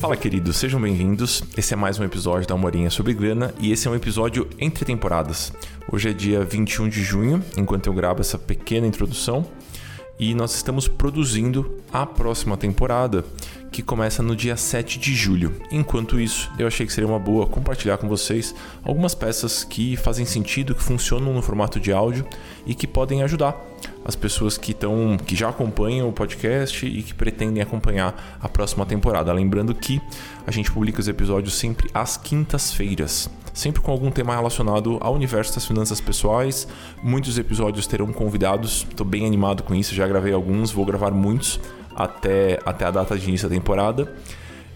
Fala, queridos, sejam bem-vindos. Esse é mais um episódio da Morinha sobre Grana e esse é um episódio entre temporadas. Hoje é dia 21 de junho, enquanto eu gravo essa pequena introdução, e nós estamos produzindo a próxima temporada, que começa no dia 7 de julho. Enquanto isso, eu achei que seria uma boa compartilhar com vocês algumas peças que fazem sentido, que funcionam no formato de áudio e que podem ajudar as pessoas que estão que já acompanham o podcast e que pretendem acompanhar a próxima temporada. Lembrando que a gente publica os episódios sempre às quintas-feiras, sempre com algum tema relacionado ao universo das finanças pessoais. Muitos episódios terão convidados, estou bem animado com isso, já gravei alguns, vou gravar muitos até, até a data de início da temporada.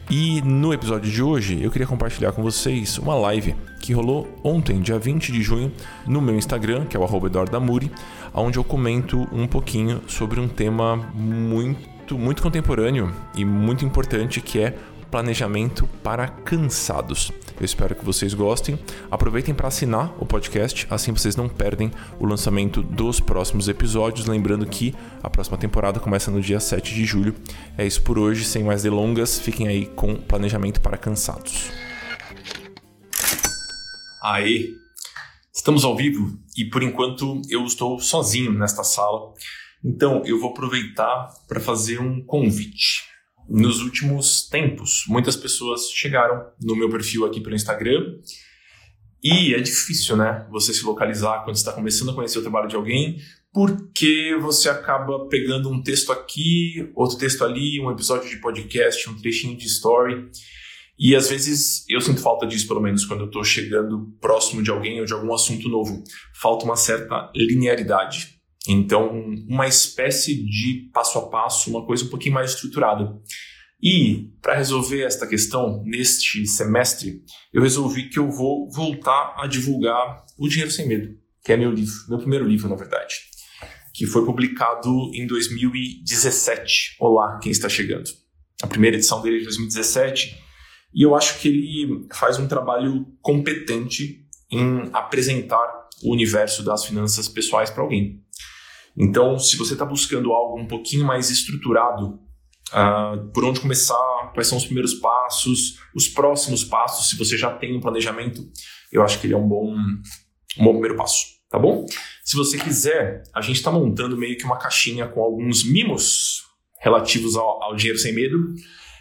E no episódio de hoje eu queria compartilhar com vocês uma live que rolou ontem, dia 20 de junho, no meu Instagram, que é o Damuri, onde eu comento um pouquinho sobre um tema muito, muito contemporâneo e muito importante que é planejamento para cansados. Eu espero que vocês gostem. Aproveitem para assinar o podcast, assim vocês não perdem o lançamento dos próximos episódios. Lembrando que a próxima temporada começa no dia 7 de julho. É isso por hoje, sem mais delongas, fiquem aí com planejamento para cansados. Aí, estamos ao vivo e por enquanto eu estou sozinho nesta sala. Então eu vou aproveitar para fazer um convite nos últimos tempos. Muitas pessoas chegaram no meu perfil aqui pelo Instagram e é difícil, né? Você se localizar quando está começando a conhecer o trabalho de alguém, porque você acaba pegando um texto aqui, outro texto ali, um episódio de podcast, um trechinho de story. E às vezes eu sinto falta disso, pelo menos quando eu estou chegando próximo de alguém ou de algum assunto novo. Falta uma certa linearidade. Então, uma espécie de passo a passo, uma coisa um pouquinho mais estruturada. E, para resolver esta questão, neste semestre, eu resolvi que eu vou voltar a divulgar O Dinheiro Sem Medo, que é meu livro, meu primeiro livro, na verdade, que foi publicado em 2017. Olá, quem está chegando. A primeira edição dele é de 2017. E eu acho que ele faz um trabalho competente em apresentar o universo das finanças pessoais para alguém. Então, se você está buscando algo um pouquinho mais estruturado, uh, por onde começar, quais são os primeiros passos, os próximos passos, se você já tem um planejamento, eu acho que ele é um bom, um bom primeiro passo, tá bom? Se você quiser, a gente está montando meio que uma caixinha com alguns mimos relativos ao, ao dinheiro sem medo.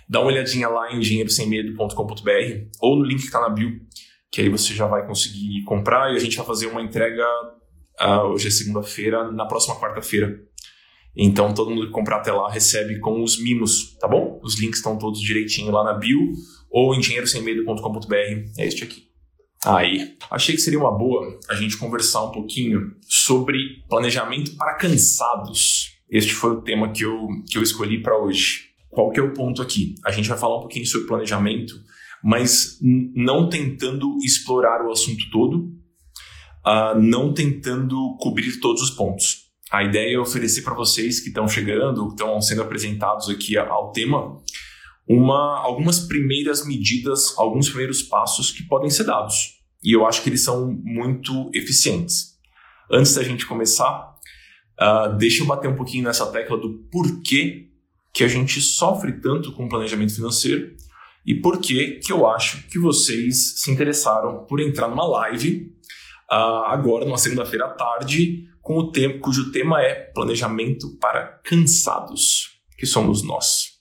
Dá uma olhadinha lá em dinheirosemmedo.com.br ou no link que está na bio, que aí você já vai conseguir comprar e a gente vai fazer uma entrega Uh, hoje é segunda-feira, na próxima quarta-feira. Então todo mundo que comprar até lá recebe com os mimos, tá bom? Os links estão todos direitinho lá na bio ou engenheirosemmedo.com.br. É este aqui. Aí, achei que seria uma boa a gente conversar um pouquinho sobre planejamento para cansados. Este foi o tema que eu, que eu escolhi para hoje. Qual que é o ponto aqui? A gente vai falar um pouquinho sobre planejamento, mas não tentando explorar o assunto todo, uh, não tentando cobrir todos os pontos. A ideia é oferecer para vocês que estão chegando, que estão sendo apresentados aqui ao tema, uma, algumas primeiras medidas, alguns primeiros passos que podem ser dados. E eu acho que eles são muito eficientes. Antes da gente começar, uh, deixa eu bater um pouquinho nessa tecla do porquê que a gente sofre tanto com o planejamento financeiro e por que que eu acho que vocês se interessaram por entrar numa live uh, agora, numa segunda-feira à tarde, com o tema, cujo tema é planejamento para cansados, que somos nós.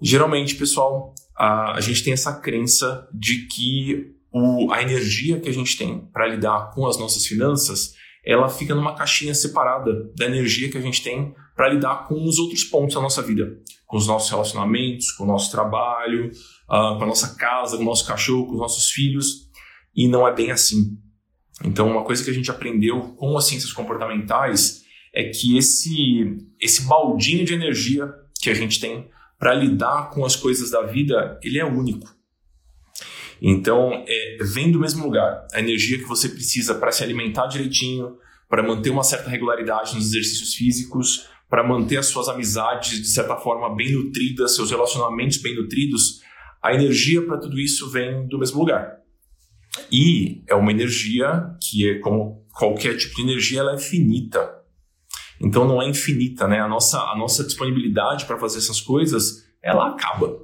Geralmente, pessoal, a, a gente tem essa crença de que o, a energia que a gente tem para lidar com as nossas finanças, ela fica numa caixinha separada da energia que a gente tem para lidar com os outros pontos da nossa vida, com os nossos relacionamentos, com o nosso trabalho, uh, com a nossa casa, com o nosso cachorro, com os nossos filhos e não é bem assim. Então, uma coisa que a gente aprendeu com as ciências comportamentais é que esse, esse baldinho de energia que a gente tem para lidar com as coisas da vida, ele é único. Então, é, vem do mesmo lugar. A energia que você precisa para se alimentar direitinho, para manter uma certa regularidade nos exercícios físicos, para manter as suas amizades de certa forma bem nutridas, seus relacionamentos bem nutridos, a energia para tudo isso vem do mesmo lugar. E é uma energia que é, como qualquer tipo de energia ela é finita. Então não é infinita, né? A nossa, a nossa disponibilidade para fazer essas coisas, ela acaba.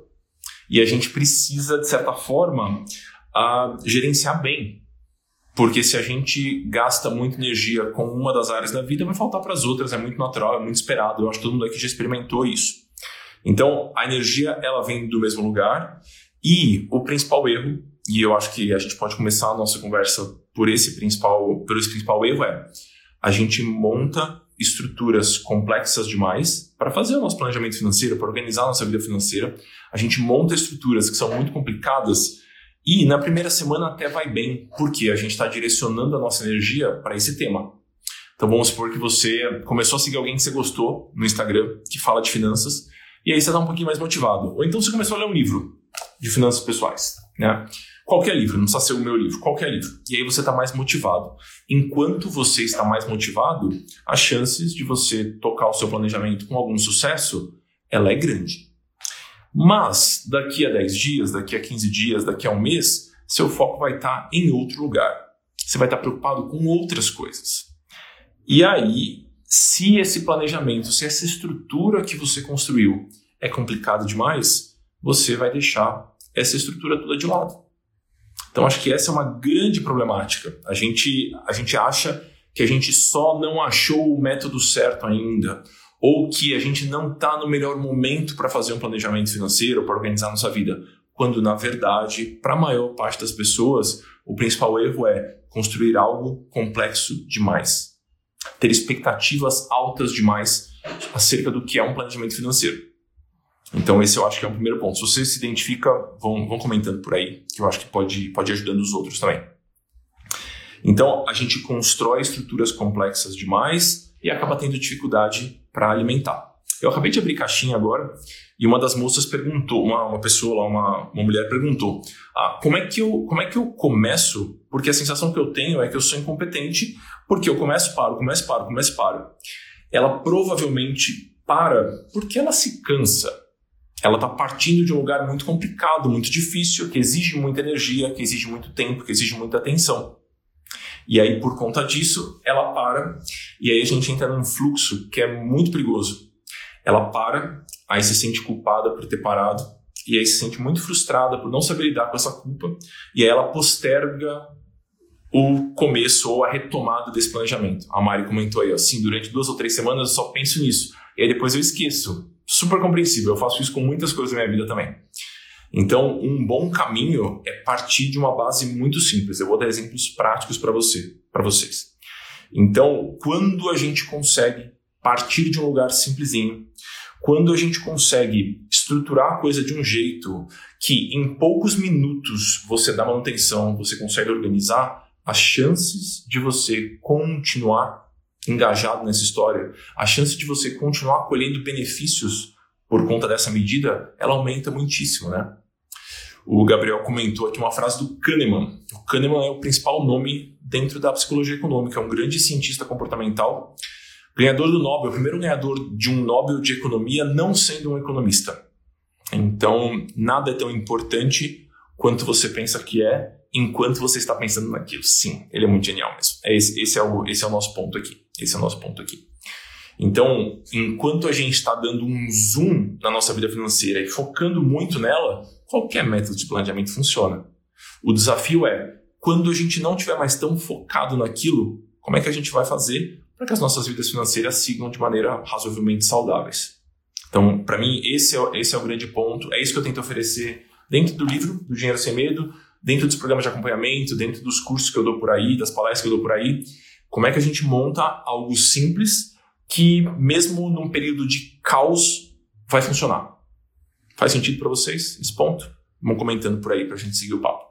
E a gente precisa, de certa forma, gerenciar bem. Porque se a gente gasta muita energia com uma das áreas da vida, vai faltar para as outras, é muito natural, é muito esperado. Eu acho que todo mundo aqui já experimentou isso. Então, a energia, ela vem do mesmo lugar e o principal erro, e eu acho que a gente pode começar a nossa conversa por esse principal, por esse principal erro é a gente monta estruturas complexas demais para fazer o nosso planejamento financeiro, para organizar a nossa vida financeira. A gente monta estruturas que são muito complicadas e na primeira semana até vai bem, porque a gente está direcionando a nossa energia para esse tema. Então vamos supor que você começou a seguir alguém que você gostou no Instagram, que fala de finanças, e aí você está um pouquinho mais motivado. Ou então você começou a ler um livro de finanças pessoais, né? Qualquer livro, não precisa ser o meu livro, qualquer livro. E aí você está mais motivado. Enquanto você está mais motivado, as chances de você tocar o seu planejamento com algum sucesso, ela é grande. Mas daqui a 10 dias, daqui a 15 dias, daqui a um mês, seu foco vai estar tá em outro lugar. Você vai estar tá preocupado com outras coisas. E aí, se esse planejamento, se essa estrutura que você construiu é complicado demais, você vai deixar essa estrutura toda de lado. Então acho que essa é uma grande problemática. A gente, a gente acha que a gente só não achou o método certo ainda, ou que a gente não está no melhor momento para fazer um planejamento financeiro, para organizar nossa vida, quando na verdade, para a maior parte das pessoas, o principal erro é construir algo complexo demais, ter expectativas altas demais acerca do que é um planejamento financeiro. Então, esse eu acho que é o primeiro ponto. Se você se identifica, vão, vão comentando por aí, que eu acho que pode, pode ir ajudando os outros também. Então, a gente constrói estruturas complexas demais e acaba tendo dificuldade para alimentar. Eu acabei de abrir caixinha agora e uma das moças perguntou, uma, uma pessoa lá, uma, uma mulher perguntou, ah, como, é que eu, como é que eu começo? Porque a sensação que eu tenho é que eu sou incompetente, porque eu começo, paro, começo, paro, começo, paro. Ela provavelmente para porque ela se cansa ela está partindo de um lugar muito complicado, muito difícil, que exige muita energia, que exige muito tempo, que exige muita atenção. E aí, por conta disso, ela para, e aí a gente entra num fluxo que é muito perigoso. Ela para, aí se sente culpada por ter parado, e aí se sente muito frustrada por não saber lidar com essa culpa, e aí ela posterga o começo ou a retomada desse planejamento. A Mari comentou aí, assim, durante duas ou três semanas eu só penso nisso, e aí depois eu esqueço super compreensível. Eu faço isso com muitas coisas da minha vida também. Então, um bom caminho é partir de uma base muito simples. Eu vou dar exemplos práticos para você, para vocês. Então, quando a gente consegue partir de um lugar simplesinho, quando a gente consegue estruturar a coisa de um jeito que em poucos minutos você dá manutenção, você consegue organizar, as chances de você continuar engajado nessa história, a chance de você continuar colhendo benefícios por conta dessa medida, ela aumenta muitíssimo, né? O Gabriel comentou aqui uma frase do Kahneman. O Kahneman é o principal nome dentro da psicologia econômica, é um grande cientista comportamental, ganhador do Nobel, o primeiro ganhador de um Nobel de economia não sendo um economista. Então, nada é tão importante quanto você pensa que é, enquanto você está pensando naquilo. Sim, ele é muito genial mesmo. É esse, esse, é o, esse é o nosso ponto aqui. Esse é o nosso ponto aqui. Então, enquanto a gente está dando um zoom na nossa vida financeira e focando muito nela, qualquer método de planejamento funciona. O desafio é, quando a gente não estiver mais tão focado naquilo, como é que a gente vai fazer para que as nossas vidas financeiras sigam de maneira razoavelmente saudáveis? Então, para mim, esse é, esse é o grande ponto. É isso que eu tento oferecer dentro do livro, do Dinheiro Sem Medo, dentro dos programas de acompanhamento, dentro dos cursos que eu dou por aí, das palestras que eu dou por aí. Como é que a gente monta algo simples que, mesmo num período de caos, vai funcionar? Faz sentido para vocês esse ponto? Vão comentando por aí para a gente seguir o papo.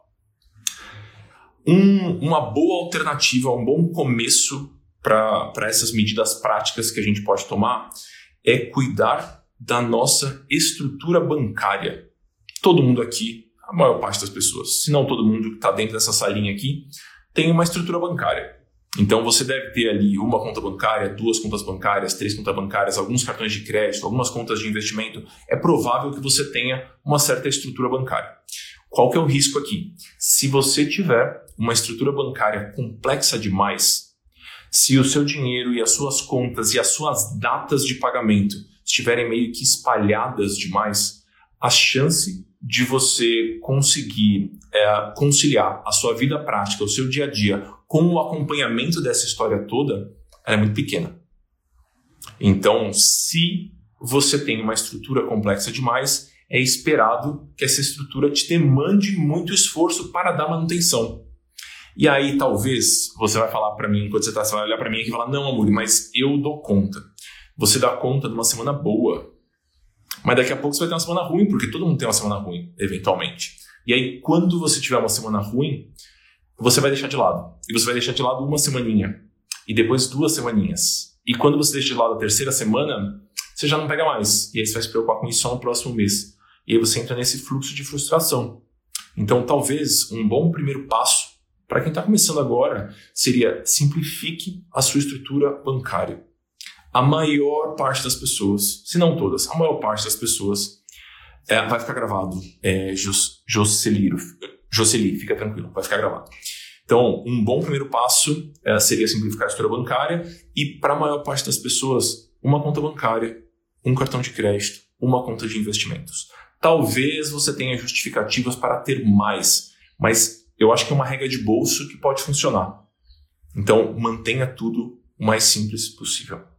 Um, uma boa alternativa, um bom começo para essas medidas práticas que a gente pode tomar é cuidar da nossa estrutura bancária. Todo mundo aqui, a maior parte das pessoas, se não todo mundo que está dentro dessa salinha aqui, tem uma estrutura bancária. Então você deve ter ali uma conta bancária, duas contas bancárias, três contas bancárias, alguns cartões de crédito, algumas contas de investimento. É provável que você tenha uma certa estrutura bancária. Qual que é o risco aqui? Se você tiver uma estrutura bancária complexa demais, Se o seu dinheiro e as suas contas e as suas datas de pagamento estiverem meio que espalhadas demais, a chance de você conseguir é, conciliar a sua vida prática, o seu dia a dia, com o acompanhamento dessa história toda, é muito pequena. Então, se você tem uma estrutura complexa demais, é esperado que essa estrutura te demande muito esforço para dar manutenção. E aí, talvez, você vai falar para mim, enquanto você, tá, você vai olhar para mim e falar: Não, amor, mas eu dou conta. Você dá conta de uma semana boa. Mas daqui a pouco você vai ter uma semana ruim, porque todo mundo tem uma semana ruim, eventualmente. E aí, quando você tiver uma semana ruim, você vai deixar de lado. E você vai deixar de lado uma semaninha. E depois duas semaninhas. E quando você deixa de lado a terceira semana, você já não pega mais. E aí você vai se preocupar com isso só no próximo mês. E aí você entra nesse fluxo de frustração. Então, talvez um bom primeiro passo para quem está começando agora seria simplifique a sua estrutura bancária. A maior parte das pessoas, se não todas, a maior parte das pessoas é, vai ficar gravado. É, Jocely, fica tranquilo, vai ficar gravado. Então, um bom primeiro passo é, seria simplificar a estrutura bancária e, para a maior parte das pessoas, uma conta bancária, um cartão de crédito, uma conta de investimentos. Talvez você tenha justificativas para ter mais, mas eu acho que é uma regra de bolso que pode funcionar. Então, mantenha tudo o mais simples possível.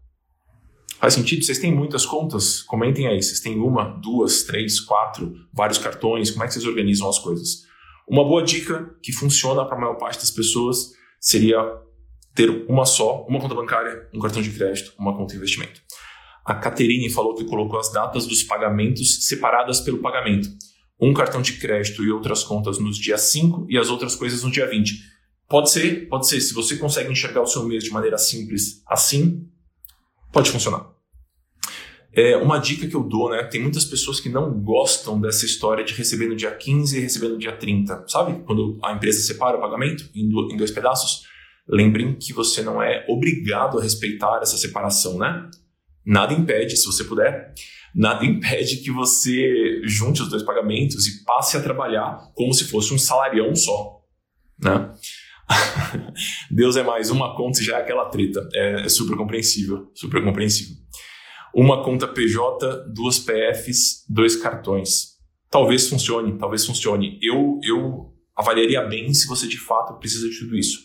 Faz sentido? Vocês têm muitas contas? Comentem aí. Vocês têm uma, duas, três, quatro, vários cartões? Como é que vocês organizam as coisas? Uma boa dica que funciona para a maior parte das pessoas seria ter uma só, uma conta bancária, um cartão de crédito, uma conta de investimento. A Caterine falou que colocou as datas dos pagamentos separadas pelo pagamento um cartão de crédito e outras contas nos dias 5 e as outras coisas no dia 20. Pode ser, pode ser. Se você consegue enxergar o seu mês de maneira simples assim, pode funcionar. É, uma dica que eu dou, né? Tem muitas pessoas que não gostam dessa história de receber no dia 15 e receber no dia 30. Sabe? Quando a empresa separa o pagamento em dois pedaços. Lembrem que você não é obrigado a respeitar essa separação, né? Nada impede, se você puder, nada impede que você junte os dois pagamentos e passe a trabalhar como se fosse um salarião só. Né? Deus é mais uma conta e já é aquela treta. É, é super compreensível, super compreensível. Uma conta PJ, duas PFs, dois cartões. Talvez funcione, talvez funcione. Eu, eu avaliaria bem se você de fato precisa de tudo isso.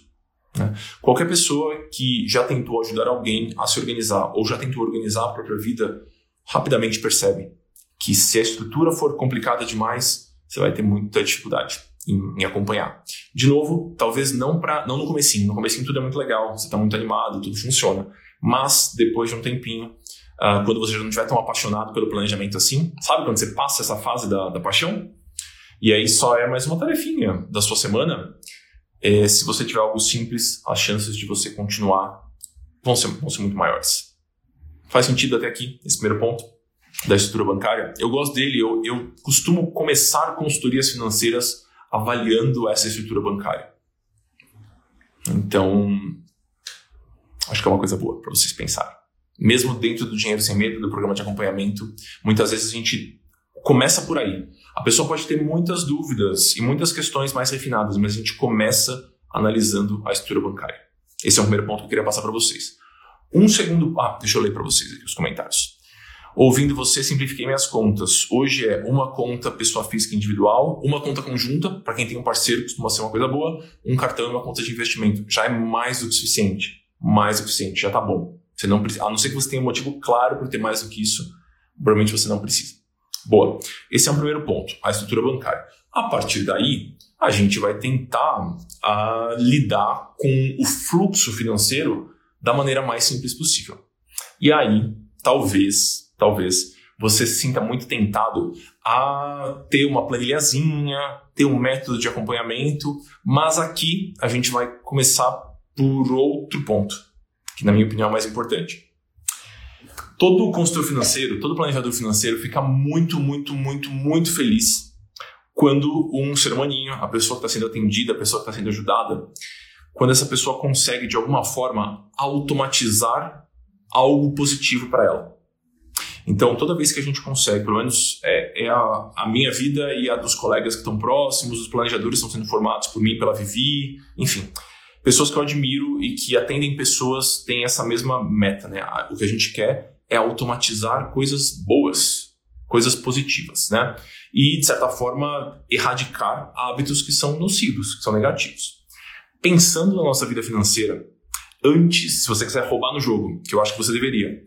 Né? Qualquer pessoa que já tentou ajudar alguém a se organizar ou já tentou organizar a própria vida rapidamente percebe que se a estrutura for complicada demais, você vai ter muita dificuldade em, em acompanhar. De novo, talvez não para não no comecinho. No comecinho tudo é muito legal, você está muito animado, tudo funciona. Mas depois de um tempinho, uh, quando você já não estiver tão apaixonado pelo planejamento assim, sabe quando você passa essa fase da, da paixão? E aí só é mais uma tarefinha da sua semana. É, se você tiver algo simples, as chances de você continuar vão ser, vão ser muito maiores. Faz sentido até aqui, esse primeiro ponto da estrutura bancária? Eu gosto dele, eu, eu costumo começar consultorias financeiras avaliando essa estrutura bancária. Então, acho que é uma coisa boa para vocês pensarem. Mesmo dentro do Dinheiro Sem Medo, do programa de acompanhamento, muitas vezes a gente começa por aí. A pessoa pode ter muitas dúvidas e muitas questões mais refinadas, mas a gente começa analisando a estrutura bancária. Esse é o primeiro ponto que eu queria passar para vocês. Um segundo. Ah, deixa eu ler para vocês aqui os comentários. Ouvindo você, simplifiquei minhas contas. Hoje é uma conta pessoa física individual, uma conta conjunta, para quem tem um parceiro, costuma ser uma coisa boa, um cartão e uma conta de investimento. Já é mais do que suficiente. Mais do que suficiente, já tá bom. Você não precisa, a não ser que você tenha um motivo claro para ter mais do que isso, provavelmente você não precisa. Boa. Esse é o primeiro ponto, a estrutura bancária. A partir daí, a gente vai tentar uh, lidar com o fluxo financeiro da maneira mais simples possível. E aí, talvez, talvez, você se sinta muito tentado a ter uma planilhazinha, ter um método de acompanhamento, mas aqui a gente vai começar por outro ponto, que na minha opinião é mais importante. Todo consultor financeiro, todo planejador financeiro fica muito, muito, muito, muito feliz quando um ser humaninho, a pessoa que está sendo atendida, a pessoa que está sendo ajudada, quando essa pessoa consegue, de alguma forma, automatizar algo positivo para ela. Então, toda vez que a gente consegue, pelo menos é, é a, a, minha vida e a dos colegas que estão próximos, os planejadores estão sendo formados por mim, pela Vivi, enfim. Pessoas que eu admiro e que atendem pessoas têm essa mesma meta, né? O que a gente quer é automatizar coisas boas, coisas positivas, né? E, de certa forma, erradicar hábitos que são nocivos, que são negativos. Pensando na nossa vida financeira, antes, se você quiser roubar no jogo, que eu acho que você deveria,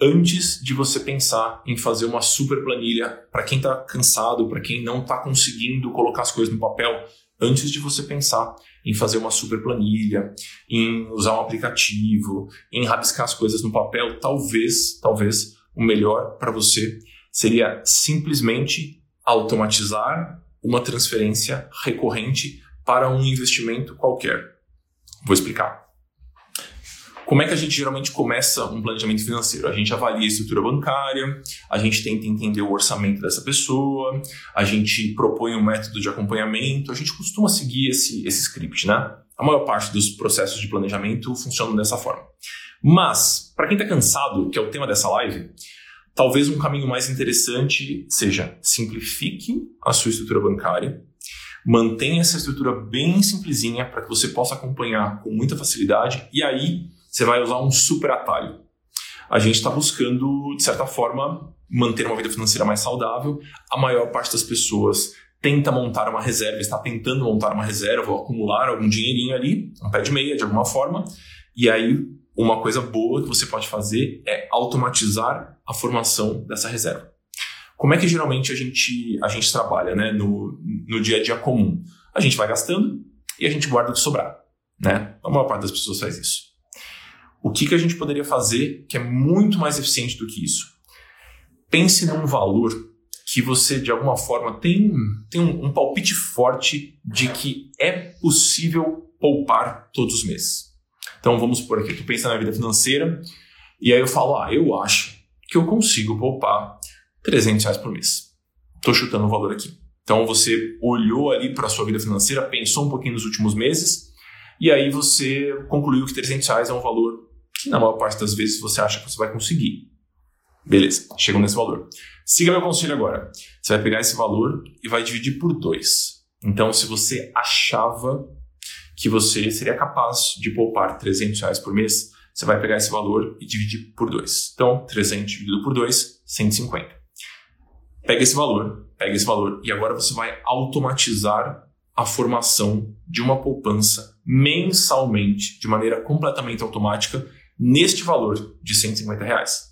antes de você pensar em fazer uma super planilha para quem está cansado, para quem não está conseguindo colocar as coisas no papel, antes de você pensar em fazer uma super planilha, em usar um aplicativo, em rabiscar as coisas no papel, talvez, talvez o melhor para você seria simplesmente automatizar uma transferência recorrente para um investimento qualquer. Vou explicar. Como é que a gente geralmente começa um planejamento financeiro? A gente avalia a estrutura bancária, a gente tenta entender o orçamento dessa pessoa, a gente propõe um método de acompanhamento, a gente costuma seguir esse, esse script, né? A maior parte dos processos de planejamento funcionam dessa forma. Mas, para quem está cansado, que é o tema dessa live, talvez um caminho mais interessante seja simplifique a sua estrutura bancária, mantenha essa estrutura bem simplesinha para que você possa acompanhar com muita facilidade e aí você vai usar um super atalho. A gente está buscando, de certa forma, manter uma vida financeira mais saudável. A maior parte das pessoas tenta montar uma reserva, está tentando montar uma reserva ou acumular algum dinheirinho ali, um pé de meia de alguma forma. E aí, uma coisa boa que você pode fazer é automatizar a formação dessa reserva. Como é que geralmente a gente, a gente trabalha né, no, no dia a dia comum? A gente vai gastando e a gente guarda o que sobrar. Né? A maior parte das pessoas faz isso. O que, que a gente poderia fazer que é muito mais eficiente do que isso? Pense num valor que você, de alguma forma, tem, tem um, um palpite forte de que é possível poupar todos os meses. Então, vamos por aqui, tu pensa na vida financeira e aí eu falo, ah, eu acho que eu consigo poupar 300 reais por mês. Estou chutando o valor aqui. Então, você olhou ali para a sua vida financeira, pensou um pouquinho nos últimos meses e aí você concluiu que 300 reais é um valor na maior parte das vezes você acha que você vai conseguir. Beleza, chegou nesse valor. Siga meu conselho agora. Você vai pegar esse valor e vai dividir por dois. Então, se você achava que você seria capaz de poupar 300 reais por mês, você vai pegar esse valor e dividir por dois. Então, 300 dividido por 2, 150. Pega esse valor, pega esse valor e agora você vai automatizar a formação de uma poupança mensalmente, de maneira completamente automática, neste valor de 150 reais.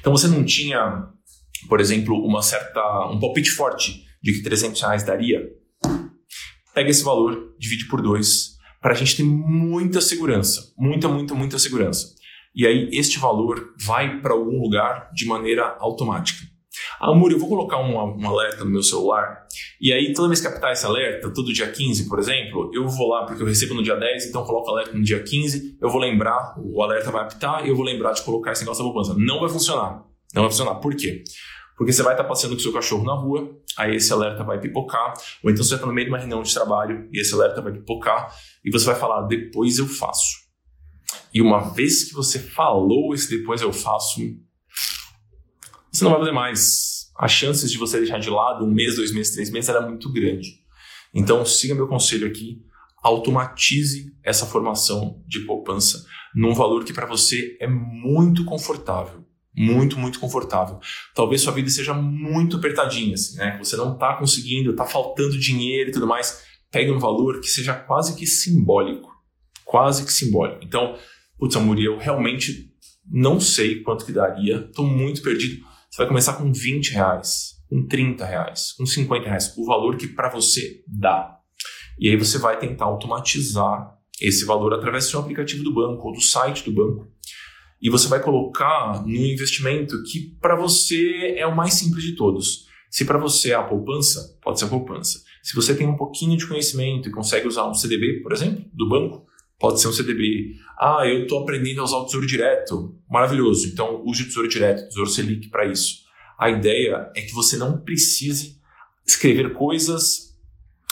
Então você não tinha, por exemplo, uma certa um palpite forte de que 300 reais daria. Pega esse valor, divide por dois, para a gente ter muita segurança, muita, muita, muita segurança. E aí este valor vai para algum lugar de maneira automática. Amor, eu vou colocar um, um, alerta no meu celular, e aí toda vez que apitar esse alerta, todo dia 15, por exemplo, eu vou lá, porque eu recebo no dia 10, então coloco o alerta no dia 15, eu vou lembrar, o alerta vai apitar, e eu vou lembrar de colocar esse negócio da poupança. Não vai funcionar. Não vai funcionar. Por quê? Porque você vai estar passeando com seu cachorro na rua, aí esse alerta vai pipocar, ou então você está no meio de uma reunião de trabalho e esse alerta vai pipocar, e você vai falar, depois eu faço. E uma vez que você falou esse depois eu faço, você não vai fazer mais. As chances de você deixar de lado um mês, dois meses, três meses era muito grande. Então, siga meu conselho aqui, automatize essa formação de poupança num valor que para você é muito confortável. Muito, muito confortável. Talvez sua vida seja muito apertadinha, assim, né? Você não está conseguindo, está faltando dinheiro e tudo mais. Pegue um valor que seja quase que simbólico. Quase que simbólico. Então, putz, Amuri, eu realmente não sei quanto que daria, estou muito perdido. Você vai começar com 20 reais, com 30 reais, com 50 reais, o valor que para você dá. E aí você vai tentar automatizar esse valor através do seu aplicativo do banco ou do site do banco. E você vai colocar no investimento que para você é o mais simples de todos. Se para você é a poupança, pode ser a poupança. Se você tem um pouquinho de conhecimento e consegue usar um CDB, por exemplo, do banco, pode ser um CDB. Ah, eu estou aprendendo a usar o Tesouro Direto. Maravilhoso. Então, use o Tesouro Direto, Tesouro Selic para isso. A ideia é que você não precise escrever coisas,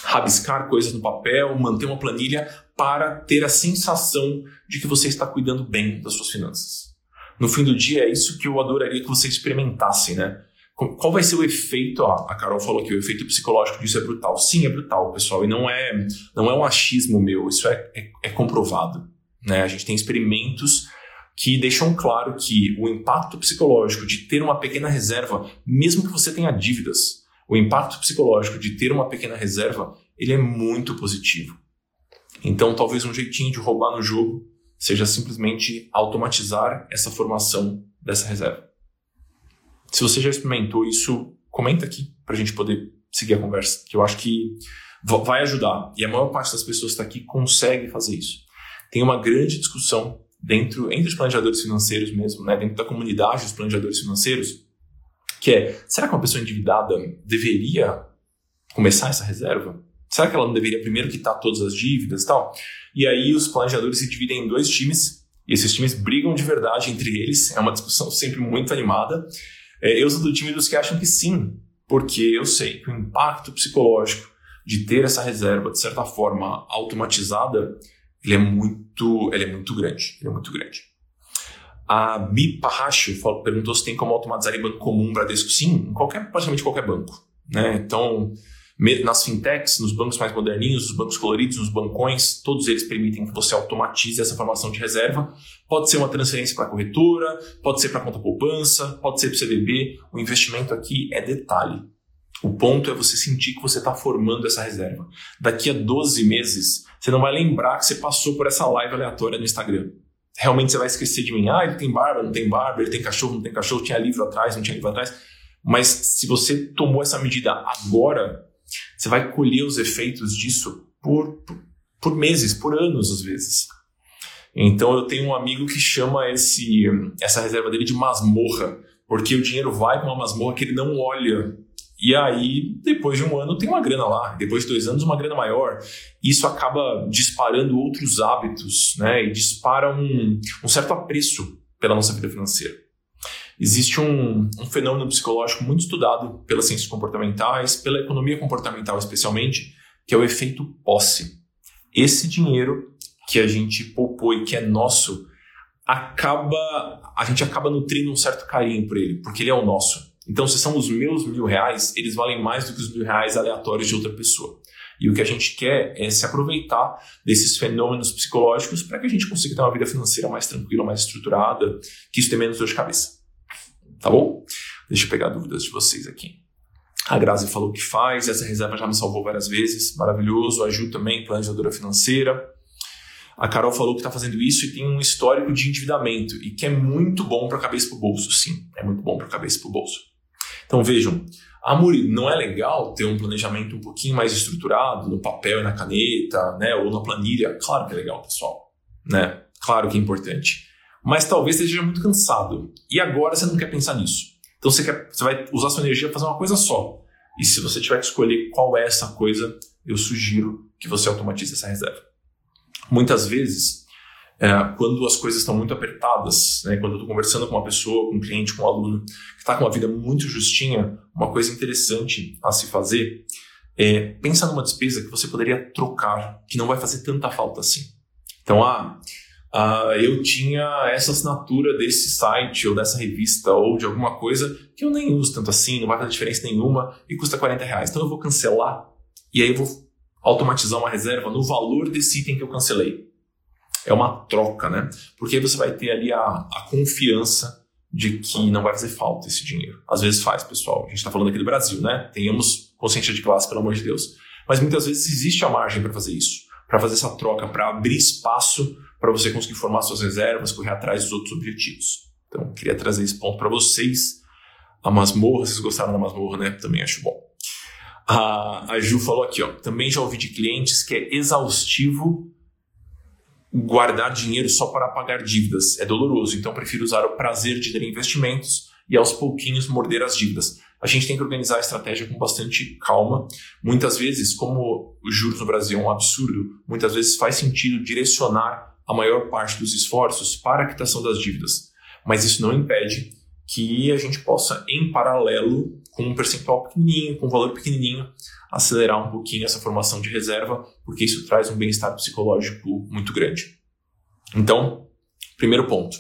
rabiscar coisas no papel, manter uma planilha para ter a sensação de que você está cuidando bem das suas finanças. No fim do dia, é isso que eu adoraria que você experimentasse, né? Qual vai ser o efeito? Ó, a Carol falou que o efeito psicológico disso é brutal. Sim, é brutal, pessoal, e não é, não é um achismo meu, isso é, é, é comprovado. Né? A gente tem experimentos que deixam claro que o impacto psicológico de ter uma pequena reserva, mesmo que você tenha dívidas, o impacto psicológico de ter uma pequena reserva, ele é muito positivo. Então, talvez um jeitinho de roubar no jogo seja simplesmente automatizar essa formação dessa reserva. Se você já experimentou isso, comenta aqui para a gente poder seguir a conversa, que eu acho que vai ajudar. E a maior parte das pessoas que está aqui consegue fazer isso. Tem uma grande discussão dentro entre os planejadores financeiros mesmo, né, dentro da comunidade dos planejadores financeiros, que é: será que uma pessoa endividada deveria começar essa reserva? Será que ela não deveria primeiro quitar todas as dívidas e tal? E aí os planejadores se dividem em dois times, e esses times brigam de verdade entre eles, é uma discussão sempre muito animada. É, eu sou do time dos que acham que sim, porque eu sei que o impacto psicológico de ter essa reserva, de certa forma, automatizada, ele é muito, ele é muito grande. Ele é muito grande. A Bi Parracho perguntou se tem como automatizar em banco comum, Bradesco. Sim, em qualquer, praticamente qualquer banco. Né? Então, nas fintechs, nos bancos mais moderninhos, nos bancos coloridos, nos bancões, todos eles permitem que você automatize essa formação de reserva. Pode ser uma transferência para a corretora, pode ser para a conta poupança, pode ser para o CDB. O investimento aqui é detalhe. O ponto é você sentir que você está formando essa reserva. Daqui a 12 meses, você não vai lembrar que você passou por essa live aleatória no Instagram. Realmente você vai esquecer de mim. Ah, ele tem barba, não tem barba, ele tem cachorro, não tem cachorro, tinha livro atrás, não tinha livro atrás. Mas se você tomou essa medida agora, você vai colher os efeitos disso por, por, por meses, por anos às vezes. Então eu tenho um amigo que chama esse, essa reserva dele de masmorra, porque o dinheiro vai para uma masmorra que ele não olha. E aí, depois de um ano, tem uma grana lá. Depois de dois anos, uma grana maior. Isso acaba disparando outros hábitos, né? E dispara um, um certo apreço pela nossa vida financeira. Existe um, um, fenômeno psicológico muito estudado pelas ciências comportamentais, pela economia comportamental especialmente, que é o efeito posse. Esse dinheiro que a gente poupou e que é nosso, acaba a gente acaba nutrindo um certo carinho por ele, porque ele é o nosso. Então, se são os meus mil reais, eles valem mais do que os mil reais aleatórios de outra pessoa. E o que a gente quer é se aproveitar desses fenômenos psicológicos para que a gente consiga ter uma vida financeira mais tranquila, mais estruturada, que isso tenha menos dor de cabeça tá bom? Deixa eu pegar dúvidas de vocês aqui. A Grazi falou que faz, essa reserva já me salvou várias vezes, maravilhoso. A Ju também, planejadora financeira. A Carol falou que está fazendo isso e tem um histórico de endividamento e que é muito bom para a cabeça para o bolso. Sim, é muito bom para a cabeça para o bolso. Então vejam, Amuri, não é legal ter um planejamento um pouquinho mais estruturado no papel e na caneta, né, ou na planilha? Claro que é legal, pessoal, né? Claro que é importante mas talvez esteja muito cansado. E agora você não quer pensar nisso. Então você, quer, você vai usar sua energia para fazer uma coisa só. E se você tiver que escolher qual é essa coisa, eu sugiro que você automatize essa reserva. Muitas vezes, é, quando as coisas estão muito apertadas, né, quando eu estou conversando com uma pessoa, com um cliente, com um aluno que está com uma vida muito justinha, uma coisa interessante a se fazer é pensar numa despesa que você poderia trocar, que não vai fazer tanta falta assim. Então, ah, uh, eu tinha essa assinatura desse site ou dessa revista ou de alguma coisa que eu nem uso tanto assim, não vai fazer diferença nenhuma e custa 40 reais. Então eu vou cancelar e aí eu vou automatizar uma reserva no valor desse item que eu cancelei. É uma troca, né? Porque aí você vai ter ali a, a confiança de que não vai fazer falta esse dinheiro. Às vezes faz, pessoal. A gente está falando aqui do Brasil, né? Tenhamos consciência de classe, pelo amor de Deus. Mas muitas vezes existe a margem para fazer isso, para fazer essa troca, para abrir espaço para você conseguir formar suas reservas, correr atrás dos outros objetivos. Então, queria trazer esse ponto para vocês. A masmorra, vocês gostaram da masmorra, né? Também acho bom. A, a Ju falou aqui, ó. Também já ouvi de clientes que é exaustivo guardar dinheiro só para pagar dívidas. É doloroso, então prefiro usar o prazer de ter investimentos e aos pouquinhos morder as dívidas. A gente tem que organizar a estratégia com bastante calma. Muitas vezes, como os juros no Brasil é um absurdo, muitas vezes faz sentido direcionar a maior parte dos esforços para a quitação das dívidas. Mas isso não impede que a gente possa, em paralelo, com um percentual pequenininho, com um valor pequenininho, acelerar um pouquinho essa formação de reserva, porque isso traz um bem-estar psicológico muito grande. Então, primeiro ponto.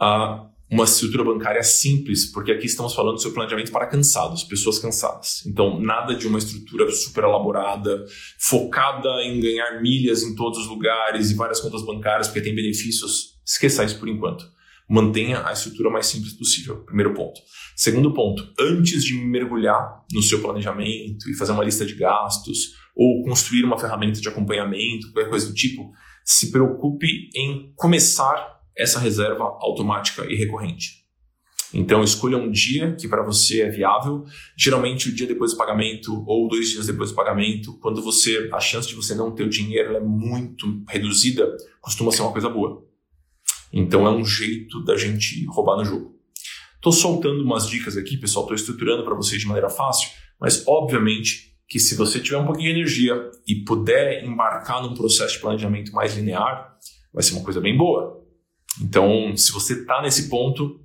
Uh, uma estrutura bancária simples, porque aqui estamos falando sobre planejamento para cansados, pessoas cansadas. Então, nada de uma estrutura super elaborada, focada em ganhar milhas em todos os lugares e várias contas bancárias, porque tem benefícios. Esqueça isso por enquanto. Mantenha a estrutura mais simples possível. Primeiro ponto. Segundo ponto, antes de mergulhar no seu planejamento e fazer uma lista de gastos ou construir uma ferramenta de acompanhamento, qualquer coisa do tipo, se preocupe em começar essa reserva automática e recorrente. Então, escolha um dia que para você é viável. Geralmente, o dia depois do pagamento ou dois dias depois do pagamento, quando você a chance de você não ter o dinheiro é muito reduzida, costuma ser uma coisa boa. Então, é um jeito da gente roubar no jogo. Estou soltando umas dicas aqui, pessoal. Estou estruturando para vocês de maneira fácil, mas obviamente que se você tiver um pouquinho de energia e puder embarcar num processo de planejamento mais linear, vai ser uma coisa bem boa. Então, se você está nesse ponto,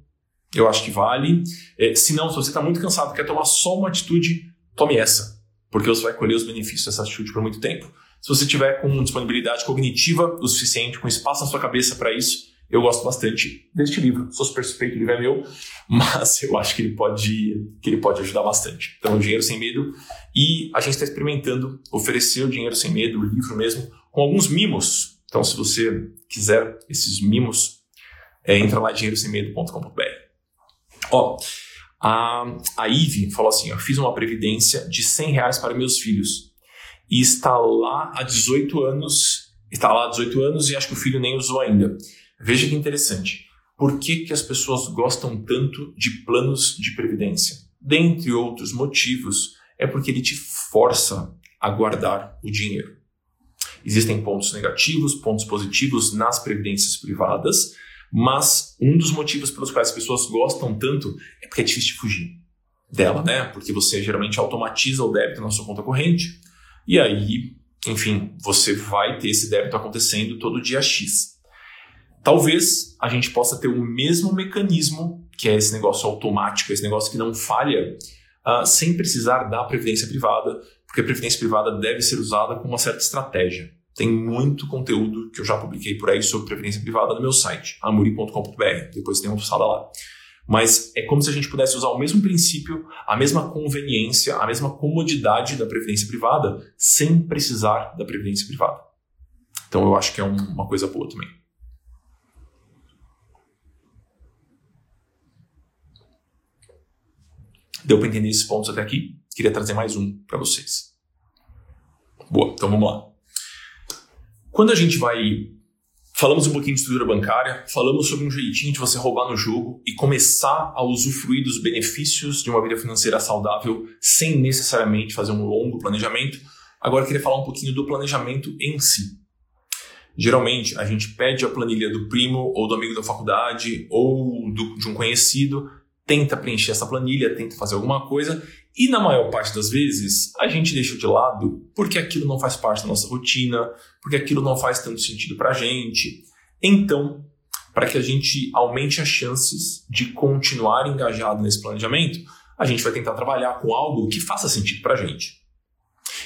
eu acho que vale. É, se não, se você está muito cansado, quer tomar só uma atitude, tome essa, porque você vai colher os benefícios dessa atitude por muito tempo. Se você tiver com disponibilidade cognitiva o suficiente, com espaço na sua cabeça para isso, eu gosto bastante deste livro. Sou super suspeito, o livro é meu, mas eu acho que ele pode, que ele pode ajudar bastante. Então, Dinheiro Sem Medo. E a gente está experimentando oferecer o Dinheiro Sem Medo, o livro mesmo, com alguns mimos. Então, se você quiser esses mimos, é, entra lá dinheirosemmedo.com.br. Ó, a, a Ive falou assim: eu fiz uma previdência de 100 reais para meus filhos e está lá há 18 anos, está lá há 18 anos e acho que o filho nem usou ainda. Veja que interessante. Por que, que as pessoas gostam tanto de planos de previdência? Dentre outros motivos, é porque ele te força a guardar o dinheiro. Existem pontos negativos, pontos positivos nas previdências privadas, mas um dos motivos pelos quais as pessoas gostam tanto é porque é difícil de fugir dela, né? Porque você geralmente automatiza o débito na sua conta corrente e aí, enfim, você vai ter esse débito acontecendo todo dia X. Talvez a gente possa ter o mesmo mecanismo, que é esse negócio automático, esse negócio que não falha, uh, sem precisar da previdência privada, porque a previdência privada deve ser usada com uma certa estratégia. Tem muito conteúdo que eu já publiquei por aí sobre previdência privada no meu site, amuri.com.br. Depois tem uma sala lá. Mas é como se a gente pudesse usar o mesmo princípio, a mesma conveniência, a mesma comodidade da previdência privada, sem precisar da previdência privada. Então eu acho que é um, uma coisa boa também. Deu para entender esses pontos até aqui? Queria trazer mais um para vocês. Boa, então vamos lá. Quando a gente vai. Falamos um pouquinho de estrutura bancária, falamos sobre um jeitinho de você roubar no jogo e começar a usufruir dos benefícios de uma vida financeira saudável sem necessariamente fazer um longo planejamento. Agora eu queria falar um pouquinho do planejamento em si. Geralmente a gente pede a planilha do primo ou do amigo da faculdade ou do, de um conhecido, tenta preencher essa planilha, tenta fazer alguma coisa e na maior parte das vezes, a gente deixa de lado porque aquilo não faz parte da nossa rotina, porque aquilo não faz tanto sentido para a gente. Então, para que a gente aumente as chances de continuar engajado nesse planejamento, a gente vai tentar trabalhar com algo que faça sentido para a gente.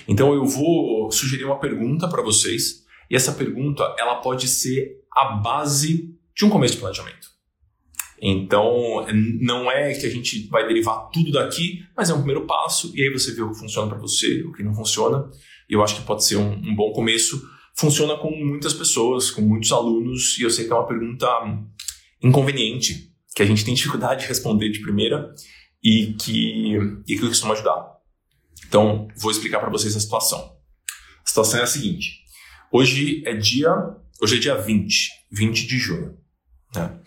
Então, eu vou sugerir uma pergunta para vocês, e essa pergunta ela pode ser a base de um começo de planejamento. Então, não é que a gente vai derivar tudo daqui, mas é um primeiro passo, e aí você vê o que funciona para você, o que não funciona. E eu acho que pode ser um, um, bom começo. Funciona com muitas pessoas, com muitos alunos, e eu sei que é uma pergunta inconveniente, que a gente tem dificuldade de responder de primeira e que, e que costuma ajudar. Então, vou explicar para vocês a situação. A situação é a seguinte: hoje é dia, hoje é dia 20, 20 de junho. Né?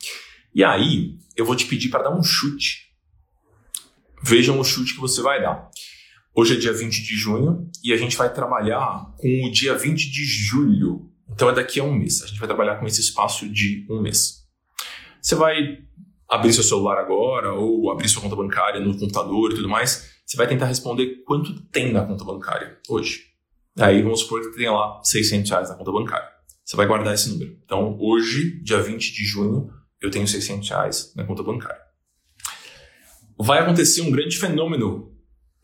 E aí, eu vou te pedir para dar um chute. Vejam o chute que você vai dar. Hoje é dia 20 de junho e a gente vai trabalhar com o dia 20 de julho. Então é daqui a um mês. A gente vai trabalhar com esse espaço de um mês. Você vai abrir seu celular agora ou abrir sua conta bancária no computador e tudo mais. Você vai tentar responder quanto tem na conta bancária hoje. Aí vamos supor que tem lá 600 reais na conta bancária. Você vai guardar esse número. Então hoje, dia 20 de junho, eu tenho 600 reais na conta bancária. Vai acontecer um grande fenômeno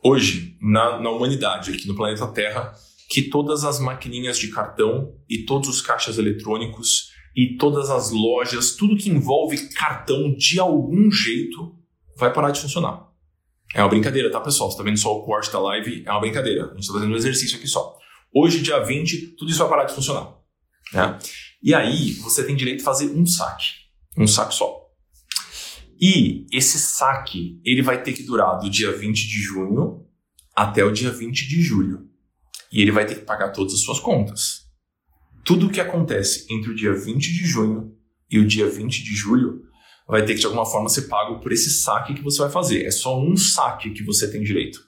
hoje na, na humanidade, aqui no planeta Terra, que todas as maquininhas de cartão e todos os caixas eletrônicos e todas as lojas, tudo que envolve cartão de algum jeito vai parar de funcionar. É uma brincadeira, tá, pessoal? Você tá vendo só o corte da live? É uma brincadeira. A gente tá fazendo um exercício aqui só. Hoje, dia 20, tudo isso vai parar de funcionar. Né? E aí, você tem direito a fazer um saque. Um saque só. E esse saque, ele vai ter que durar do dia 20 de junho até o dia 20 de julho. E ele vai ter que pagar todas as suas contas. Tudo o que acontece entre o dia 20 de junho e o dia 20 de julho vai ter que de alguma forma ser pago por esse saque que você vai fazer. É só um saque que você tem direito.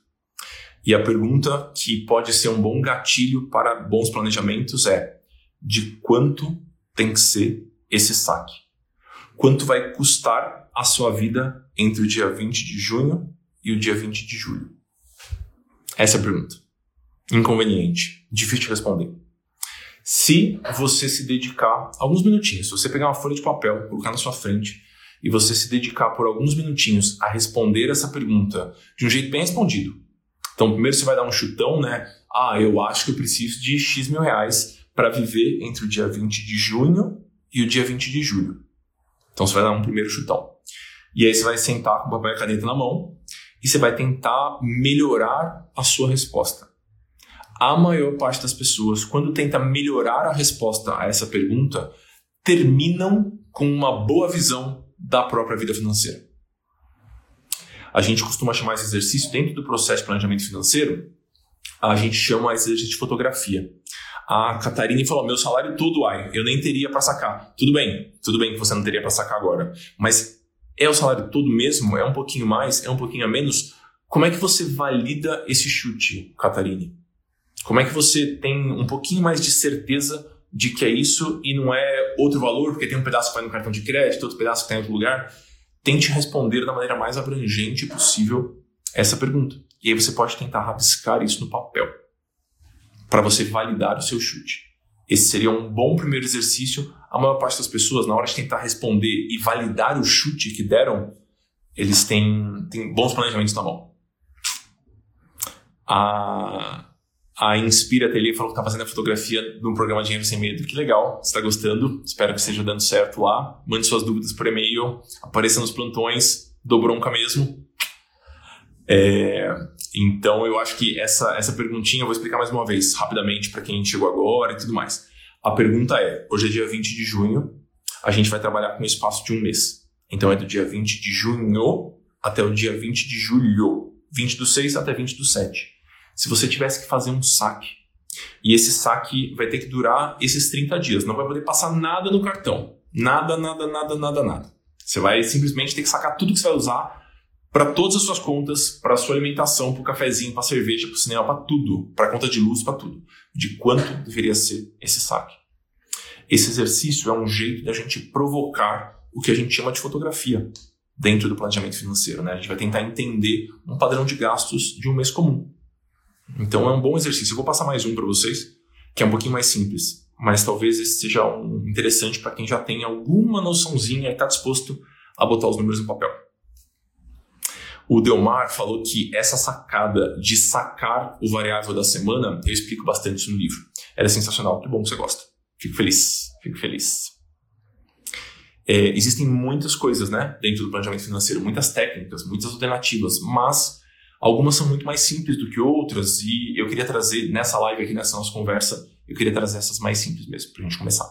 E a pergunta que pode ser um bom gatilho para bons planejamentos é: de quanto tem que ser esse saque? Quanto vai custar a sua vida entre o dia 20 de junho e o dia 20 de julho? Essa é a pergunta. Inconveniente, difícil de responder. Se você se dedicar alguns minutinhos, se você pegar uma folha de papel, colocar na sua frente e você se dedicar por alguns minutinhos a responder essa pergunta de um jeito bem respondido. Então, primeiro você vai dar um chutão, né? Ah, eu acho que eu preciso de X mil reais para viver entre o dia 20 de junho e o dia 20 de julho. Então, você vai dar um primeiro chutão. E aí você vai sentar com o papel e a caneta na mão e você vai tentar melhorar a sua resposta. A maior parte das pessoas, quando tenta melhorar a resposta a essa pergunta, terminam com uma boa visão da própria vida financeira. A gente costuma chamar esse exercício, dentro do processo de planejamento financeiro, a gente chama esse exercício de fotografia. A Catarina falou: meu salário todo, ai, eu nem teria para sacar. Tudo bem, tudo bem que você não teria para sacar agora, mas é o salário todo mesmo? É um pouquinho mais? É um pouquinho a menos? Como é que você valida esse chute, Catarine? Como é que você tem um pouquinho mais de certeza de que é isso e não é outro valor, porque tem um pedaço que vai no cartão de crédito, outro pedaço que está em outro lugar. Tente responder da maneira mais abrangente possível essa pergunta. E aí você pode tentar rabiscar isso no papel para você validar o seu chute. Esse seria um bom primeiro exercício. A maior parte das pessoas, na hora de tentar responder e validar o chute que deram, eles têm, têm bons planejamentos na mão. A, a Inspira Ateliê falou que está fazendo a fotografia do programa Dinheiro Sem Medo. Que legal, está gostando. Espero que esteja dando certo lá. Mande suas dúvidas por e-mail, apareça nos plantões, dou bronca mesmo. É, então eu acho que essa, essa perguntinha eu vou explicar mais uma vez, rapidamente, para quem chegou agora e tudo mais. A pergunta é: hoje é dia 20 de junho, a gente vai trabalhar com um espaço de um mês. Então é do dia 20 de junho até o dia 20 de julho. 20 do 6 até 20 do 7 se você tivesse que fazer um saque. E esse saque vai ter que durar esses 30 dias. Não vai poder passar nada no cartão. Nada, nada, nada, nada, nada. Você vai simplesmente ter que sacar tudo que você vai usar para todas as suas contas, para sua alimentação, para o cafezinho, para a cerveja, para o cinema, para tudo, para conta de luz, para tudo. De quanto deveria ser esse saque. Esse exercício é um jeito da gente provocar o que a gente chama de fotografia dentro do planejamento financeiro. Né? A gente vai tentar entender um padrão de gastos de um mês comum. Então é um bom exercício. Eu vou passar mais um para vocês, que é um pouquinho mais simples, mas talvez esse seja um interessante para quem já tem alguma noçãozinha e está disposto a botar os números no papel. O Delmar falou que essa sacada de sacar o variável da semana, eu explico bastante isso no livro. Era sensacional, que bom que você gosta. Fico feliz, fico feliz. É, existem muitas coisas né, dentro do planejamento financeiro, muitas técnicas, muitas alternativas, mas Algumas são muito mais simples do que outras e eu queria trazer nessa live aqui, nessa nossa conversa, eu queria trazer essas mais simples mesmo, para a gente começar.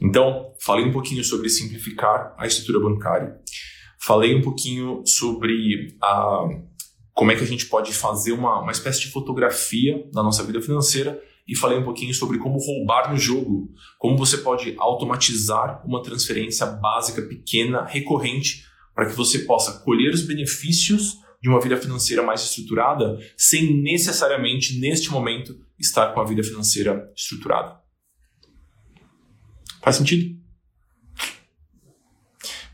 Então, falei um pouquinho sobre simplificar a estrutura bancária, falei um pouquinho sobre a, como é que a gente pode fazer uma, uma espécie de fotografia da nossa vida financeira e falei um pouquinho sobre como roubar no jogo, como você pode automatizar uma transferência básica, pequena, recorrente, para que você possa colher os benefícios de uma vida financeira mais estruturada sem necessariamente, neste momento, estar com a vida financeira estruturada. Faz sentido?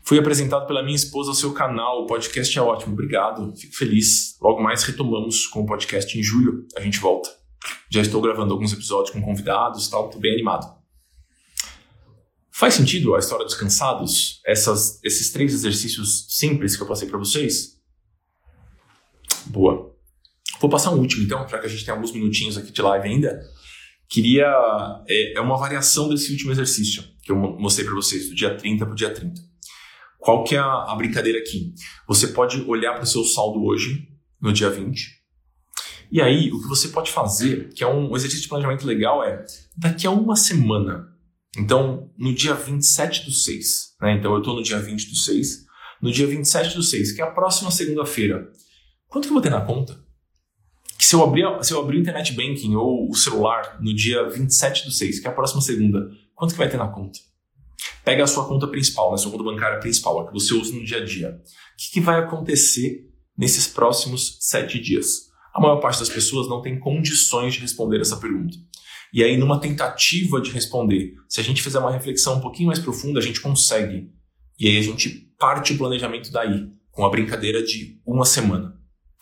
Fui apresentado pela minha esposa ao seu canal. O podcast é ótimo, obrigado. Fico feliz. Logo mais retomamos com o podcast em julho. A gente volta. Já estou gravando alguns episódios com convidados e tal, estou bem animado. Faz sentido a história dos cansados? Essas, esses três exercícios simples que eu passei para vocês? Boa. Vou passar um último, então, já que a gente tem alguns minutinhos aqui de live ainda. Queria. É, é uma variação desse último exercício, que eu mostrei para vocês, do dia 30 para o dia 30. Qual que é a, a brincadeira aqui? Você pode olhar para o seu saldo hoje, no dia 20, e aí o que você pode fazer, que é um exercício de planejamento legal, é daqui a uma semana. Então, no dia 27 do 6, né? Então eu estou no dia 20 do 6, no dia 27 do 6, que é a próxima segunda-feira, quanto que eu vou ter na conta? Que se eu abrir, se eu abrir o internet banking ou o celular no dia 27 do 6, que é a próxima segunda, quanto que vai ter na conta? Pega a sua conta principal, a sua conta bancária principal, a que você usa no dia a dia. O que, que vai acontecer nesses próximos sete dias? A maior parte das pessoas não tem condições de responder essa pergunta. E aí, numa tentativa de responder, se a gente fizer uma reflexão um pouquinho mais profunda, a gente consegue. E aí a gente parte o planejamento daí, com a brincadeira de uma semana.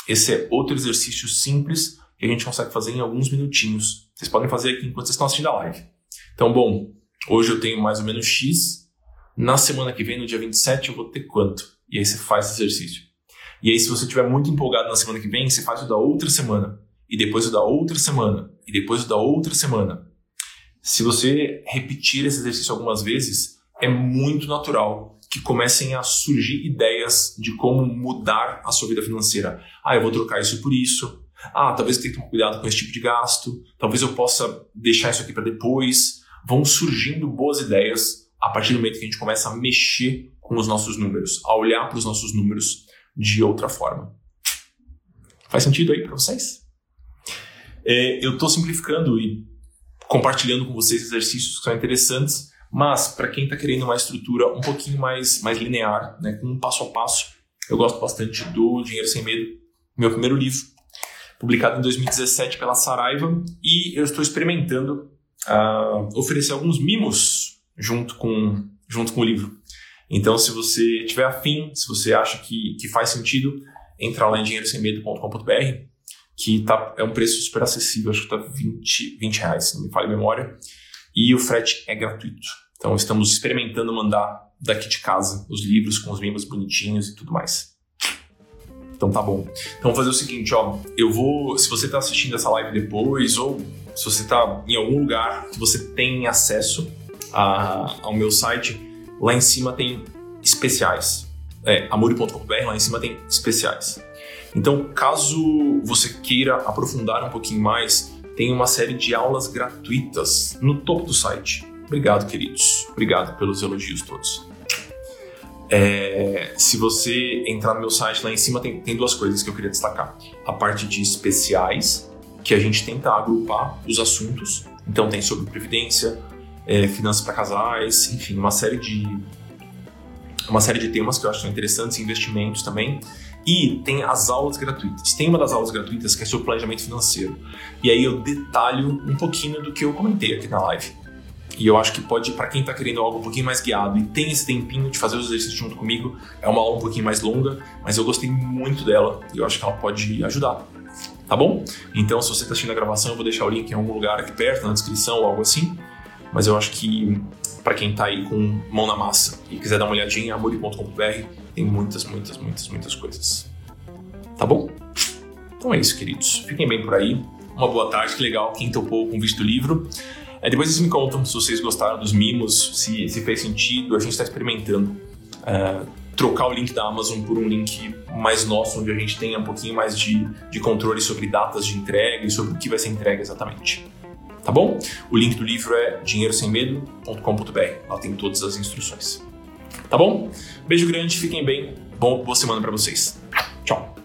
Esse é outro exercício simples que a gente consegue fazer em alguns minutinhos. Vocês podem fazer aqui enquanto vocês estão assistindo a live. Então, bom, hoje eu tenho mais ou menos X. Na semana que vem, no dia 27, eu vou ter quanto? E aí você faz esse exercício. E aí, se você estiver muito empolgado na semana que vem, você faz o da outra semana. E depois o da outra semana. E depois o da outra semana. Se você repetir esse exercício algumas vezes, é muito natural que comecem a surgir ideias de como mudar a sua vida financeira. Ah, eu vou trocar isso por isso. Ah, talvez eu tenha que tomar cuidado com esse tipo de gasto. Talvez eu possa deixar isso aqui para depois. Vão surgindo boas ideias a partir do momento que a gente começa a mexer com os nossos números, a olhar para os nossos números de outra forma. Faz sentido aí para vocês? É, eu estou simplificando e compartilhando com vocês exercícios que são interessantes mas, para quem está querendo uma estrutura um pouquinho mais, mais linear, né, com um passo a passo, eu gosto bastante do Dinheiro Sem Medo, meu primeiro livro, publicado em 2017 pela Saraiva, e eu estou experimentando uh, oferecer alguns mimos junto com, junto com o livro. Então, se você tiver afim, se você acha que, que faz sentido, entra lá em dinheirosemmedo.com.br, que tá, é um preço super acessível, acho que está 20, 20 reais, se não me falha a memória e o frete é gratuito. Então estamos experimentando mandar daqui de casa os livros com os membros bonitinhos e tudo mais. Então tá bom. Então vamos fazer o seguinte, ó, eu vou, se você está assistindo essa live depois ou se você está em algum lugar que você tem acesso a, ao meu site, lá em cima tem especiais. É, lá em cima tem especiais. Então, caso você queira aprofundar um pouquinho mais, tem uma série de aulas gratuitas no topo do site. Obrigado, queridos. Obrigado pelos elogios todos. É, se você entrar no meu site, lá em cima tem, tem duas coisas que eu queria destacar. A parte de especiais, que a gente tenta agrupar os assuntos. Então tem sobre previdência, é, finanças para casais, enfim, uma série de uma série de temas que eu acho interessantes, investimentos também. E tem as aulas gratuitas. Tem uma das aulas gratuitas que é sobre planejamento financeiro. E aí eu detalho um pouquinho do que eu comentei aqui na live. E eu acho que pode, para quem está querendo algo um pouquinho mais guiado e tem esse tempinho de fazer os exercícios junto comigo, é uma aula um pouquinho mais longa, mas eu gostei muito dela e eu acho que ela pode ajudar. Tá bom? Então, se você está assistindo a gravação, eu vou deixar o link em algum lugar aqui perto, na descrição ou algo assim. Mas eu acho que para quem está aí com mão na massa e quiser dar uma olhadinha, amori.com.br tem muitas, muitas, muitas, muitas coisas. Tá bom? Então é isso, queridos. Fiquem bem por aí. Uma boa tarde, que legal. Quem topou com visto livro. É, depois vocês me contam se vocês gostaram dos mimos, se, se fez sentido. A gente está experimentando é, trocar o link da Amazon por um link mais nosso, onde a gente tenha um pouquinho mais de, de controle sobre datas de entrega e sobre o que vai ser entregue exatamente. Tá bom? O link do livro é dinheirosemmedo.com.br. Lá tem todas as instruções. Tá bom? Beijo grande, fiquem bem. Bom, boa semana para vocês. Tchau.